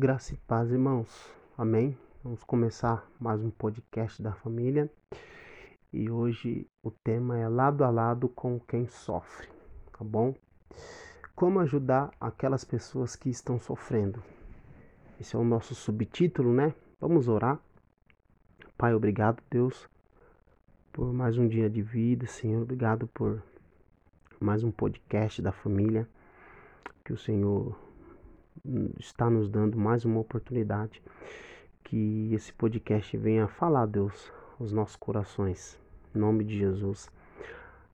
Graça e paz, irmãos. Amém. Vamos começar mais um podcast da família. E hoje o tema é lado a lado com quem sofre, tá bom? Como ajudar aquelas pessoas que estão sofrendo. Esse é o nosso subtítulo, né? Vamos orar. Pai, obrigado, Deus, por mais um dia de vida, Senhor. Obrigado por mais um podcast da família. Que o Senhor está nos dando mais uma oportunidade que esse podcast venha falar, Deus, aos nossos corações. Em nome de Jesus.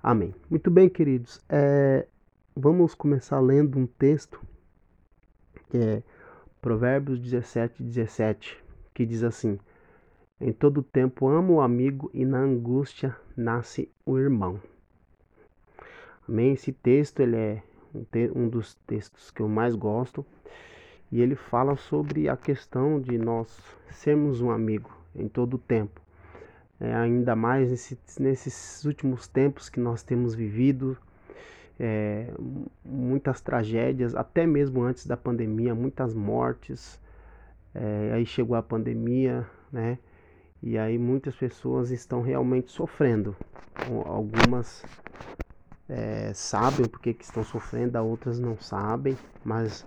Amém. Muito bem, queridos. É, vamos começar lendo um texto que é Provérbios 17, 17, que diz assim: Em todo tempo amo o amigo e na angústia nasce o irmão. Amém? Esse texto ele é um, te um dos textos que eu mais gosto e ele fala sobre a questão de nós sermos um amigo em todo o tempo. É, ainda mais nesse, nesses últimos tempos que nós temos vivido, é, muitas tragédias, até mesmo antes da pandemia, muitas mortes. É, aí chegou a pandemia, né? E aí muitas pessoas estão realmente sofrendo. Algumas é, sabem porque que estão sofrendo, outras não sabem, mas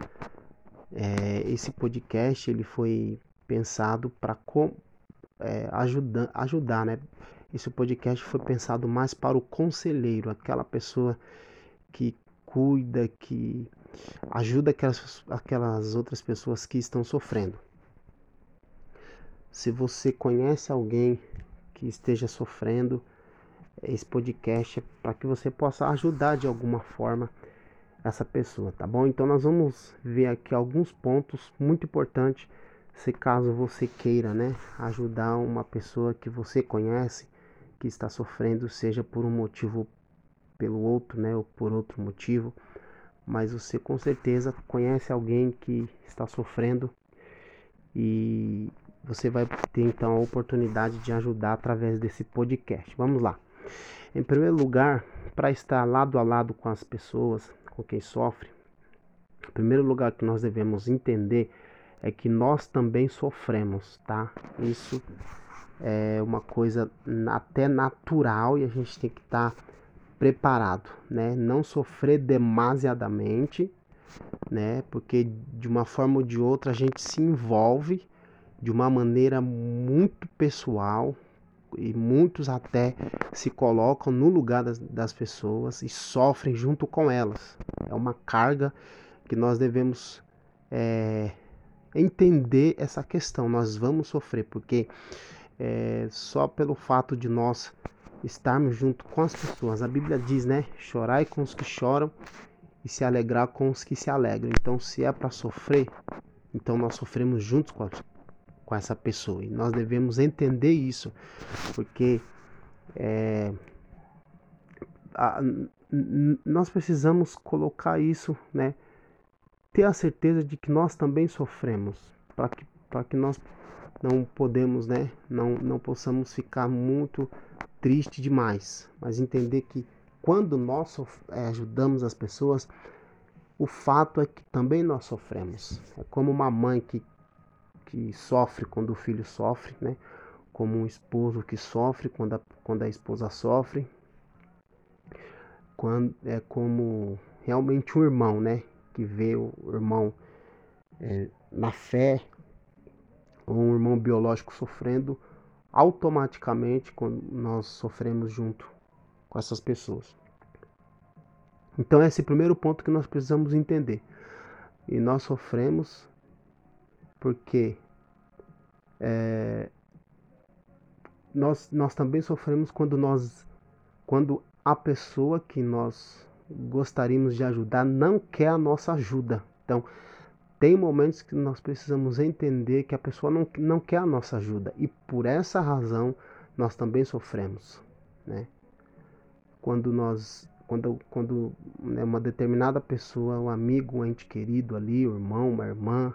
é, esse podcast ele foi pensado para é, ajudar, ajudar, né? Esse podcast foi pensado mais para o conselheiro, aquela pessoa que cuida, que ajuda aquelas, aquelas outras pessoas que estão sofrendo. Se você conhece alguém que esteja sofrendo, esse podcast é para que você possa ajudar de alguma forma essa pessoa, tá bom? Então nós vamos ver aqui alguns pontos muito importantes, se caso você queira, né, ajudar uma pessoa que você conhece que está sofrendo, seja por um motivo pelo outro, né, ou por outro motivo, mas você com certeza conhece alguém que está sofrendo e você vai ter então a oportunidade de ajudar através desse podcast. Vamos lá. Em primeiro lugar, para estar lado a lado com as pessoas, com quem sofre, o primeiro lugar que nós devemos entender é que nós também sofremos, tá? Isso é uma coisa até natural e a gente tem que estar tá preparado, né? Não sofrer demasiadamente, né? Porque de uma forma ou de outra a gente se envolve de uma maneira muito pessoal, e muitos até se colocam no lugar das, das pessoas e sofrem junto com elas. É uma carga que nós devemos é, entender essa questão. Nós vamos sofrer, porque é, só pelo fato de nós estarmos junto com as pessoas, a Bíblia diz, né? Chorai com os que choram e se alegrar com os que se alegram. Então, se é para sofrer, então nós sofremos juntos com as, com essa pessoa. E nós devemos entender isso, porque é, a, nós precisamos colocar isso, né? Ter a certeza de que nós também sofremos, para que, que nós não podemos, né? Não, não possamos ficar muito triste demais, mas entender que quando nós é, ajudamos as pessoas, o fato é que também nós sofremos. É como uma mãe que que sofre quando o filho sofre, né? Como um esposo que sofre quando a, quando a esposa sofre. Quando, é como realmente um irmão, né? Que vê o irmão é, na fé, ou um irmão biológico sofrendo, automaticamente quando nós sofremos junto com essas pessoas. Então, esse é o primeiro ponto que nós precisamos entender. E nós sofremos porque é, nós, nós também sofremos quando nós quando a pessoa que nós gostaríamos de ajudar não quer a nossa ajuda. Então, tem momentos que nós precisamos entender que a pessoa não, não quer a nossa ajuda e por essa razão nós também sofremos, né? Quando nós quando, quando né, uma determinada pessoa, um amigo, um ente querido ali, um irmão, uma irmã,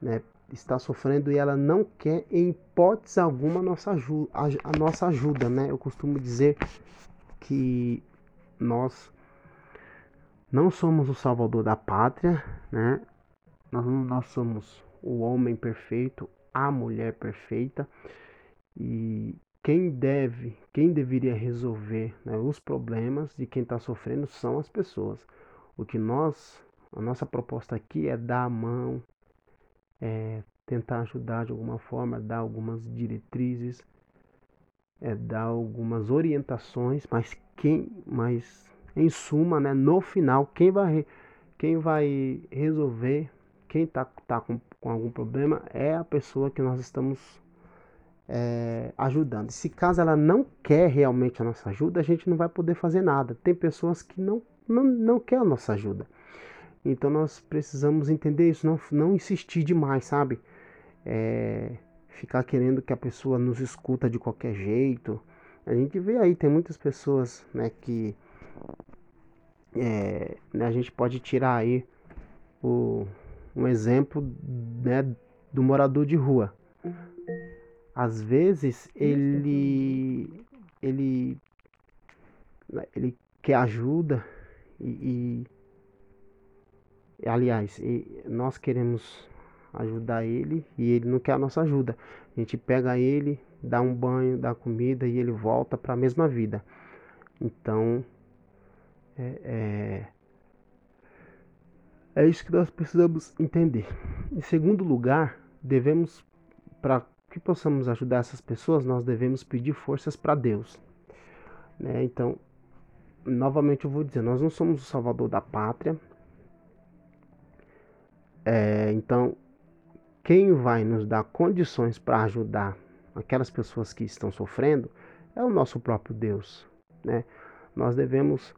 né, está sofrendo e ela não quer, em hipótese alguma, a nossa ajuda, a, nossa ajuda né? Eu costumo dizer que nós não somos o salvador da pátria, né? Nós, nós somos o homem perfeito, a mulher perfeita. E quem deve, quem deveria resolver né, os problemas de quem está sofrendo são as pessoas. O que nós, a nossa proposta aqui é dar a mão, é tentar ajudar de alguma forma, dar algumas diretrizes, é dar algumas orientações, mas quem, mas em suma, né, no final, quem vai, quem vai resolver, quem está tá com, com algum problema é a pessoa que nós estamos é, ajudando. Se caso ela não quer realmente a nossa ajuda, a gente não vai poder fazer nada. Tem pessoas que não, não, não quer a nossa ajuda. Então nós precisamos entender isso, não, não insistir demais, sabe? É, ficar querendo que a pessoa nos escuta de qualquer jeito. A gente vê aí, tem muitas pessoas né, que é, né, a gente pode tirar aí o, um exemplo né, do morador de rua. Às vezes ele ele ele quer ajuda e, e aliás, nós queremos ajudar ele e ele não quer a nossa ajuda. A gente pega ele, dá um banho, dá comida e ele volta para a mesma vida. Então, é, é, é isso que nós precisamos entender. Em segundo lugar, devemos, para que possamos ajudar essas pessoas, nós devemos pedir forças para Deus. Né? Então, novamente eu vou dizer, nós não somos o salvador da pátria. É, então, quem vai nos dar condições para ajudar aquelas pessoas que estão sofrendo é o nosso próprio Deus. Né? Nós devemos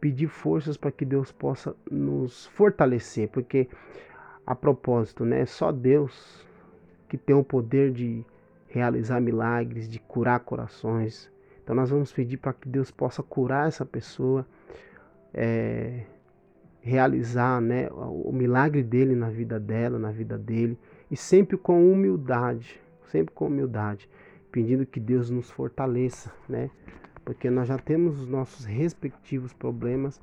pedir forças para que Deus possa nos fortalecer, porque a propósito, né, só Deus que tem o poder de realizar milagres, de curar corações. Então nós vamos pedir para que Deus possa curar essa pessoa, é, realizar né, o milagre dele na vida dela, na vida dele, e sempre com humildade, sempre com humildade, pedindo que Deus nos fortaleça, né? Porque nós já temos os nossos respectivos problemas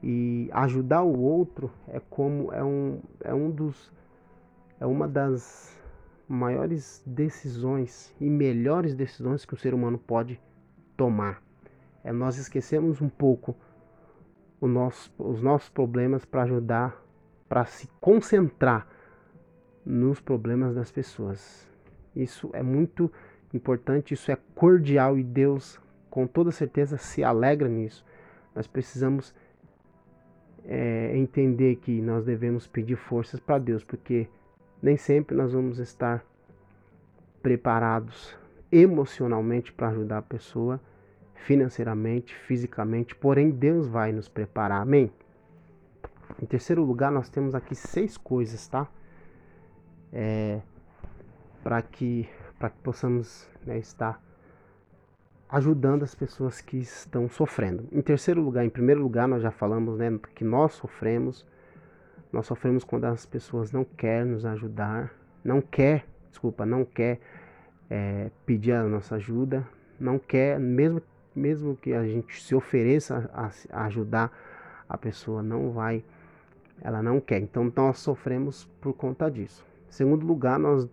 e ajudar o outro é como é um é um dos é uma das maiores decisões e melhores decisões que o ser humano pode tomar. É nós esquecemos um pouco nosso, os nossos problemas para ajudar, para se concentrar nos problemas das pessoas. Isso é muito importante, isso é cordial e Deus, com toda certeza, se alegra nisso. Nós precisamos é, entender que nós devemos pedir forças para Deus, porque nem sempre nós vamos estar preparados emocionalmente para ajudar a pessoa financeiramente, fisicamente, porém Deus vai nos preparar. Amém? Em terceiro lugar, nós temos aqui seis coisas, tá? É, para que, que possamos né, estar ajudando as pessoas que estão sofrendo. Em terceiro lugar, em primeiro lugar, nós já falamos né, que nós sofremos. Nós sofremos quando as pessoas não querem nos ajudar, não quer, desculpa, não quer é, pedir a nossa ajuda, não quer, mesmo mesmo que a gente se ofereça a, a ajudar, a pessoa não vai, ela não quer. Então nós sofremos por conta disso. Em segundo lugar, nós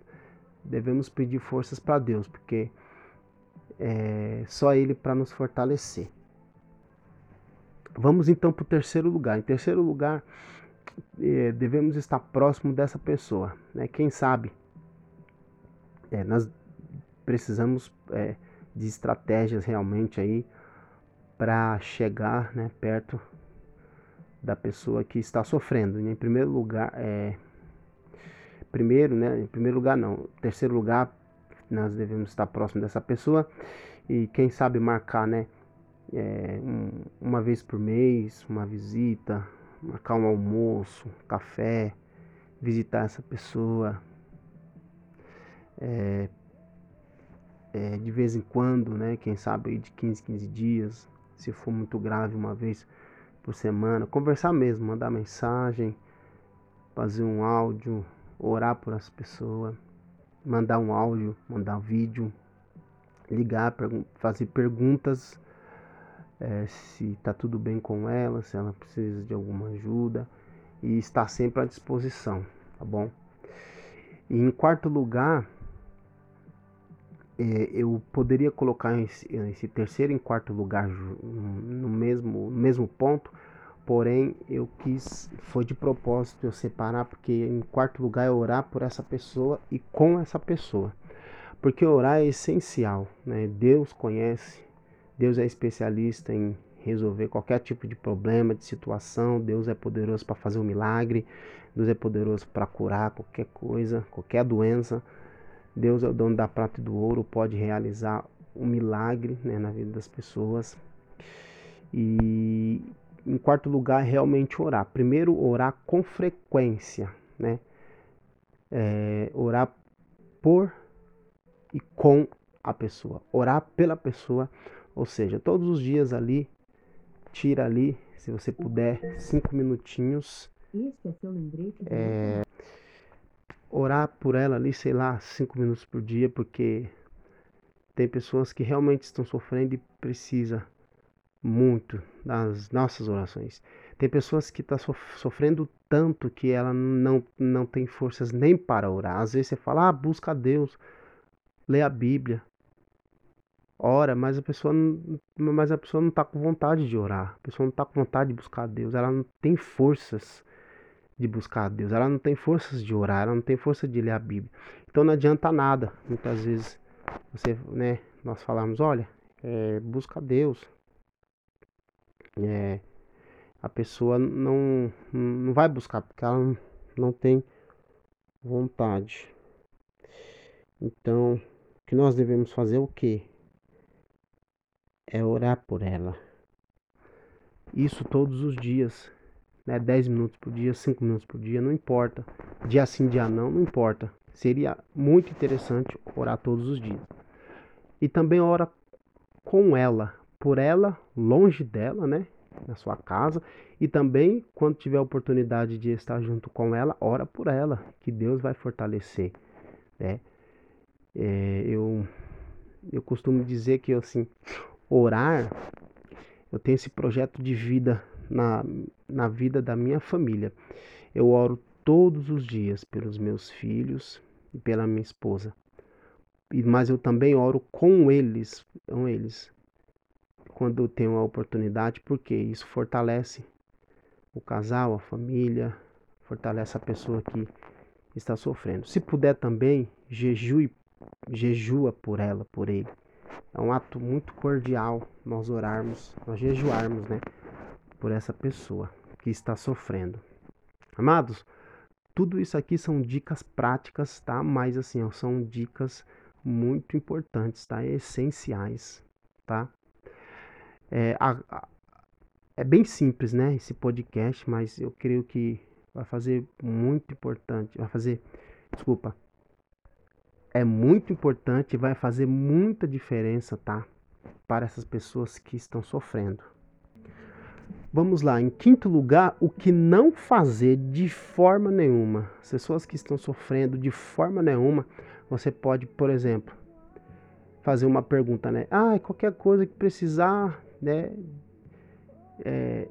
devemos pedir forças para Deus, porque é só Ele para nos fortalecer. Vamos então para o terceiro lugar. Em terceiro lugar, é, devemos estar próximo dessa pessoa. Né? Quem sabe é, nós precisamos é, de estratégias realmente aí para chegar né, perto da pessoa que está sofrendo. Em primeiro lugar, é, primeiro, né, em primeiro lugar não, em terceiro lugar, nós devemos estar próximo dessa pessoa e quem sabe marcar, né, é, um, uma vez por mês, uma visita, marcar um almoço, um café, visitar essa pessoa, é, é, de vez em quando, né? Quem sabe de 15, 15 dias, se for muito grave, uma vez por semana. Conversar mesmo, mandar mensagem, fazer um áudio, orar por as pessoas, mandar um áudio, mandar um vídeo, ligar, pergun fazer perguntas é, se está tudo bem com ela, se ela precisa de alguma ajuda e estar sempre à disposição, tá bom? E em quarto lugar, eu poderia colocar esse, esse, terceiro e quarto lugar no mesmo, no mesmo ponto, porém eu quis, foi de propósito eu separar, porque em quarto lugar é orar por essa pessoa e com essa pessoa. Porque orar é essencial, né? Deus conhece, Deus é especialista em resolver qualquer tipo de problema, de situação. Deus é poderoso para fazer um milagre. Deus é poderoso para curar qualquer coisa, qualquer doença. Deus é o dono da prata e do ouro, pode realizar um milagre né, na vida das pessoas. E em quarto lugar, realmente orar. Primeiro, orar com frequência, né? É, orar por e com a pessoa. Orar pela pessoa, ou seja, todos os dias ali tira ali, se você puder, cinco minutinhos. Este é seu lembrete. É, orar por ela ali, sei lá, cinco minutos por dia, porque tem pessoas que realmente estão sofrendo e precisa muito das nossas orações. Tem pessoas que estão tá sofrendo tanto que ela não, não tem forças nem para orar. Às vezes você fala, ah, busca a Deus, lê a Bíblia ora, mas a pessoa mas a pessoa não está com vontade de orar. A pessoa não está com vontade de buscar a Deus. Ela não tem forças de buscar a Deus. Ela não tem forças de orar. Ela não tem força de ler a Bíblia. Então não adianta nada. Muitas vezes você, né? Nós falamos, olha, é, busca a Deus. É, a pessoa não, não vai buscar porque ela não, tem vontade. Então, o que nós devemos fazer é o quê? é orar por ela. Isso todos os dias, né? 10 minutos por dia, 5 minutos por dia, não importa. Dia sim, dia não, não importa. Seria muito interessante orar todos os dias. E também ora com ela, por ela, longe dela, né? Na sua casa. E também, quando tiver a oportunidade de estar junto com ela, ora por ela, que Deus vai fortalecer, né? É, eu, eu costumo dizer que assim, orar, eu tenho esse projeto de vida na, na vida da minha família. Eu oro todos os dias pelos meus filhos e pela minha esposa. Mas eu também oro com eles, com eles, quando eu tenho a oportunidade, porque isso fortalece o casal, a família, fortalece a pessoa que está sofrendo. Se puder também, jejue, jejua por ela, por ele. É um ato muito cordial nós orarmos, nós jejuarmos, né, por essa pessoa que está sofrendo. Amados, tudo isso aqui são dicas práticas, tá? Mas assim, ó, são dicas muito importantes, tá? Essenciais, tá? É, a, a, é bem simples, né? Esse podcast, mas eu creio que vai fazer muito importante, vai fazer, desculpa, é muito importante vai fazer muita diferença, tá? Para essas pessoas que estão sofrendo. Vamos lá, em quinto lugar, o que não fazer de forma nenhuma. As pessoas que estão sofrendo de forma nenhuma, você pode, por exemplo, fazer uma pergunta, né? Ah, qualquer coisa que precisar, né? É,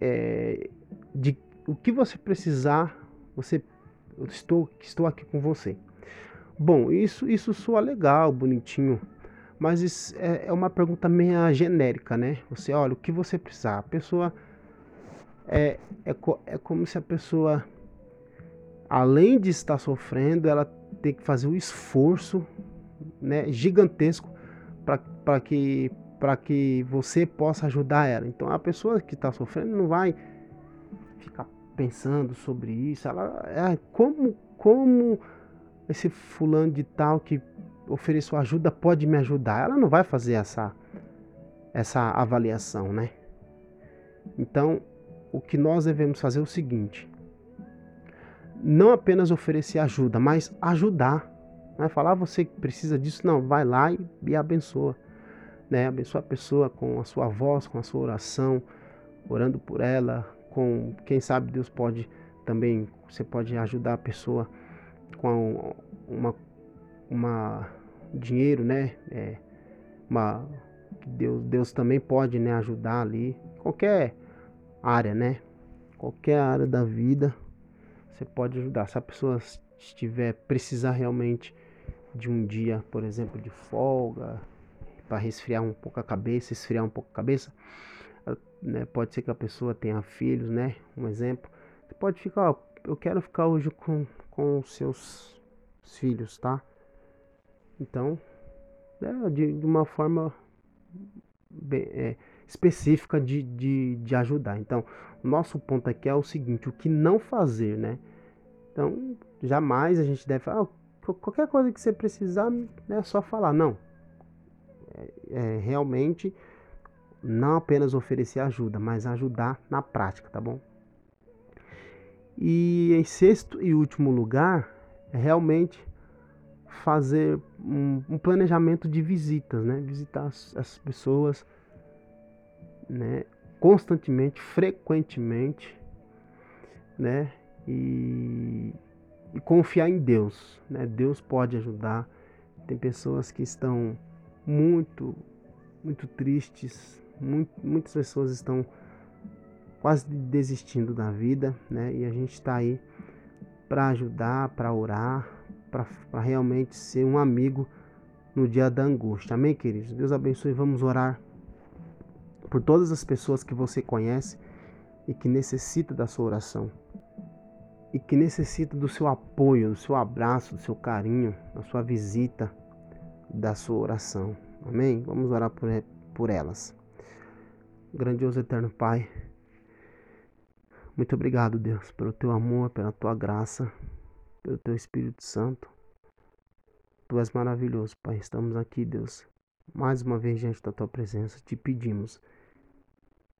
é, de o que você precisar, você estou, estou aqui com você. Bom, isso, isso soa legal, bonitinho, mas é, é uma pergunta meio genérica, né? Você olha o que você precisar. A pessoa é, é, é como se a pessoa, além de estar sofrendo, ela tem que fazer um esforço né, gigantesco para que, que você possa ajudar ela. Então a pessoa que está sofrendo não vai ficar pensando sobre isso. Ela, é, como, como esse fulano de tal que ofereceu ajuda pode me ajudar? Ela não vai fazer essa, essa avaliação, né? Então, o que nós devemos fazer é o seguinte: não apenas oferecer ajuda, mas ajudar. Não é falar ah, você precisa disso, não, vai lá e, e abençoa. Né? Abençoa a pessoa com a sua voz, com a sua oração, orando por ela, com quem sabe Deus pode também você pode ajudar a pessoa com uma uma dinheiro né é, uma Deus Deus também pode né ajudar ali qualquer área né qualquer área da vida você pode ajudar. Se a pessoa estiver precisar realmente de um dia, por exemplo, de folga, para resfriar um pouco a cabeça, esfriar um pouco a cabeça, né? Pode ser que a pessoa tenha filhos, né? Um exemplo. Você pode ficar, ó, eu quero ficar hoje com, com seus filhos, tá? Então, é, de, de uma forma bem, é, específica de, de, de ajudar. Então, nosso ponto aqui é o seguinte: o que não fazer, né? Então, jamais a gente deve falar, ah, qualquer coisa que você precisar, né, é só falar. Não. É, é, realmente não apenas oferecer ajuda, mas ajudar na prática, tá bom? E em sexto e último lugar, é realmente fazer um, um planejamento de visitas, né? Visitar as, as pessoas, né? Constantemente, frequentemente, né? E, e confiar em Deus, né? Deus pode ajudar. Tem pessoas que estão muito, muito tristes, muito, muitas pessoas estão quase desistindo da vida, né? E a gente está aí para ajudar, para orar, para realmente ser um amigo no dia da angústia. Amém, queridos? Deus abençoe. Vamos orar por todas as pessoas que você conhece e que necessita da sua oração. E que necessita do seu apoio, do seu abraço, do seu carinho, da sua visita, da sua oração. Amém? Vamos orar por, por elas. Grandioso eterno Pai, muito obrigado, Deus, pelo teu amor, pela tua graça, pelo teu Espírito Santo. Tu és maravilhoso, Pai. Estamos aqui, Deus, mais uma vez diante da tua presença. Te pedimos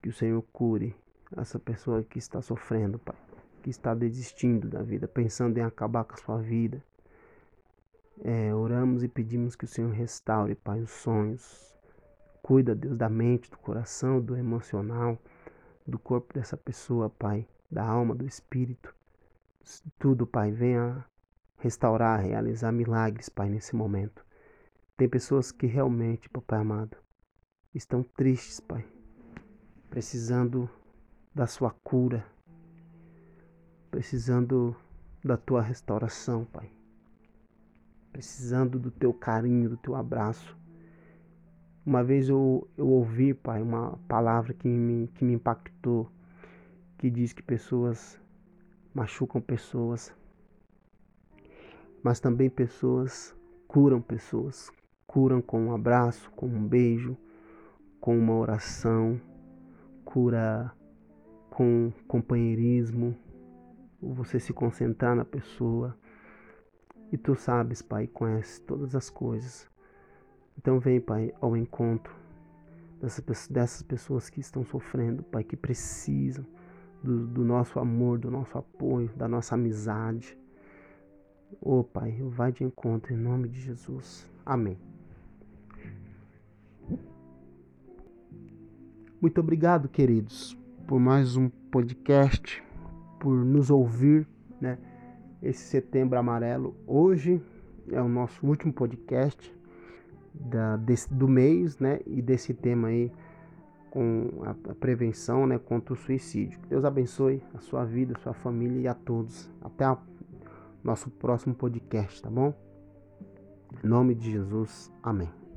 que o Senhor cure essa pessoa que está sofrendo, Pai, que está desistindo da vida, pensando em acabar com a sua vida. É, oramos e pedimos que o Senhor restaure, Pai, os sonhos. Cuida, Deus, da mente, do coração, do emocional do corpo dessa pessoa, Pai, da alma, do espírito. Tudo, Pai, venha restaurar, realizar milagres, Pai, nesse momento. Tem pessoas que realmente, Papai amado, estão tristes, Pai, precisando da sua cura, precisando da tua restauração, Pai, precisando do teu carinho, do teu abraço. Uma vez eu, eu ouvi, pai, uma palavra que me, que me impactou, que diz que pessoas machucam pessoas, mas também pessoas curam pessoas. Curam com um abraço, com um beijo, com uma oração, cura com companheirismo, você se concentrar na pessoa. E tu sabes, Pai, conhece todas as coisas. Então vem, Pai, ao encontro dessas, dessas pessoas que estão sofrendo, Pai, que precisam do, do nosso amor, do nosso apoio, da nossa amizade. Ô oh, Pai, vai de encontro em nome de Jesus. Amém. Muito obrigado, queridos, por mais um podcast, por nos ouvir, né? Esse setembro amarelo. Hoje é o nosso último podcast da, desse, do mês, né? E desse tema aí com a, prevenção, né? Contra o suicídio. Deus abençoe a sua vida, a sua família e a todos. Até o nosso próximo podcast, tá bom? Em nome de Jesus, amém.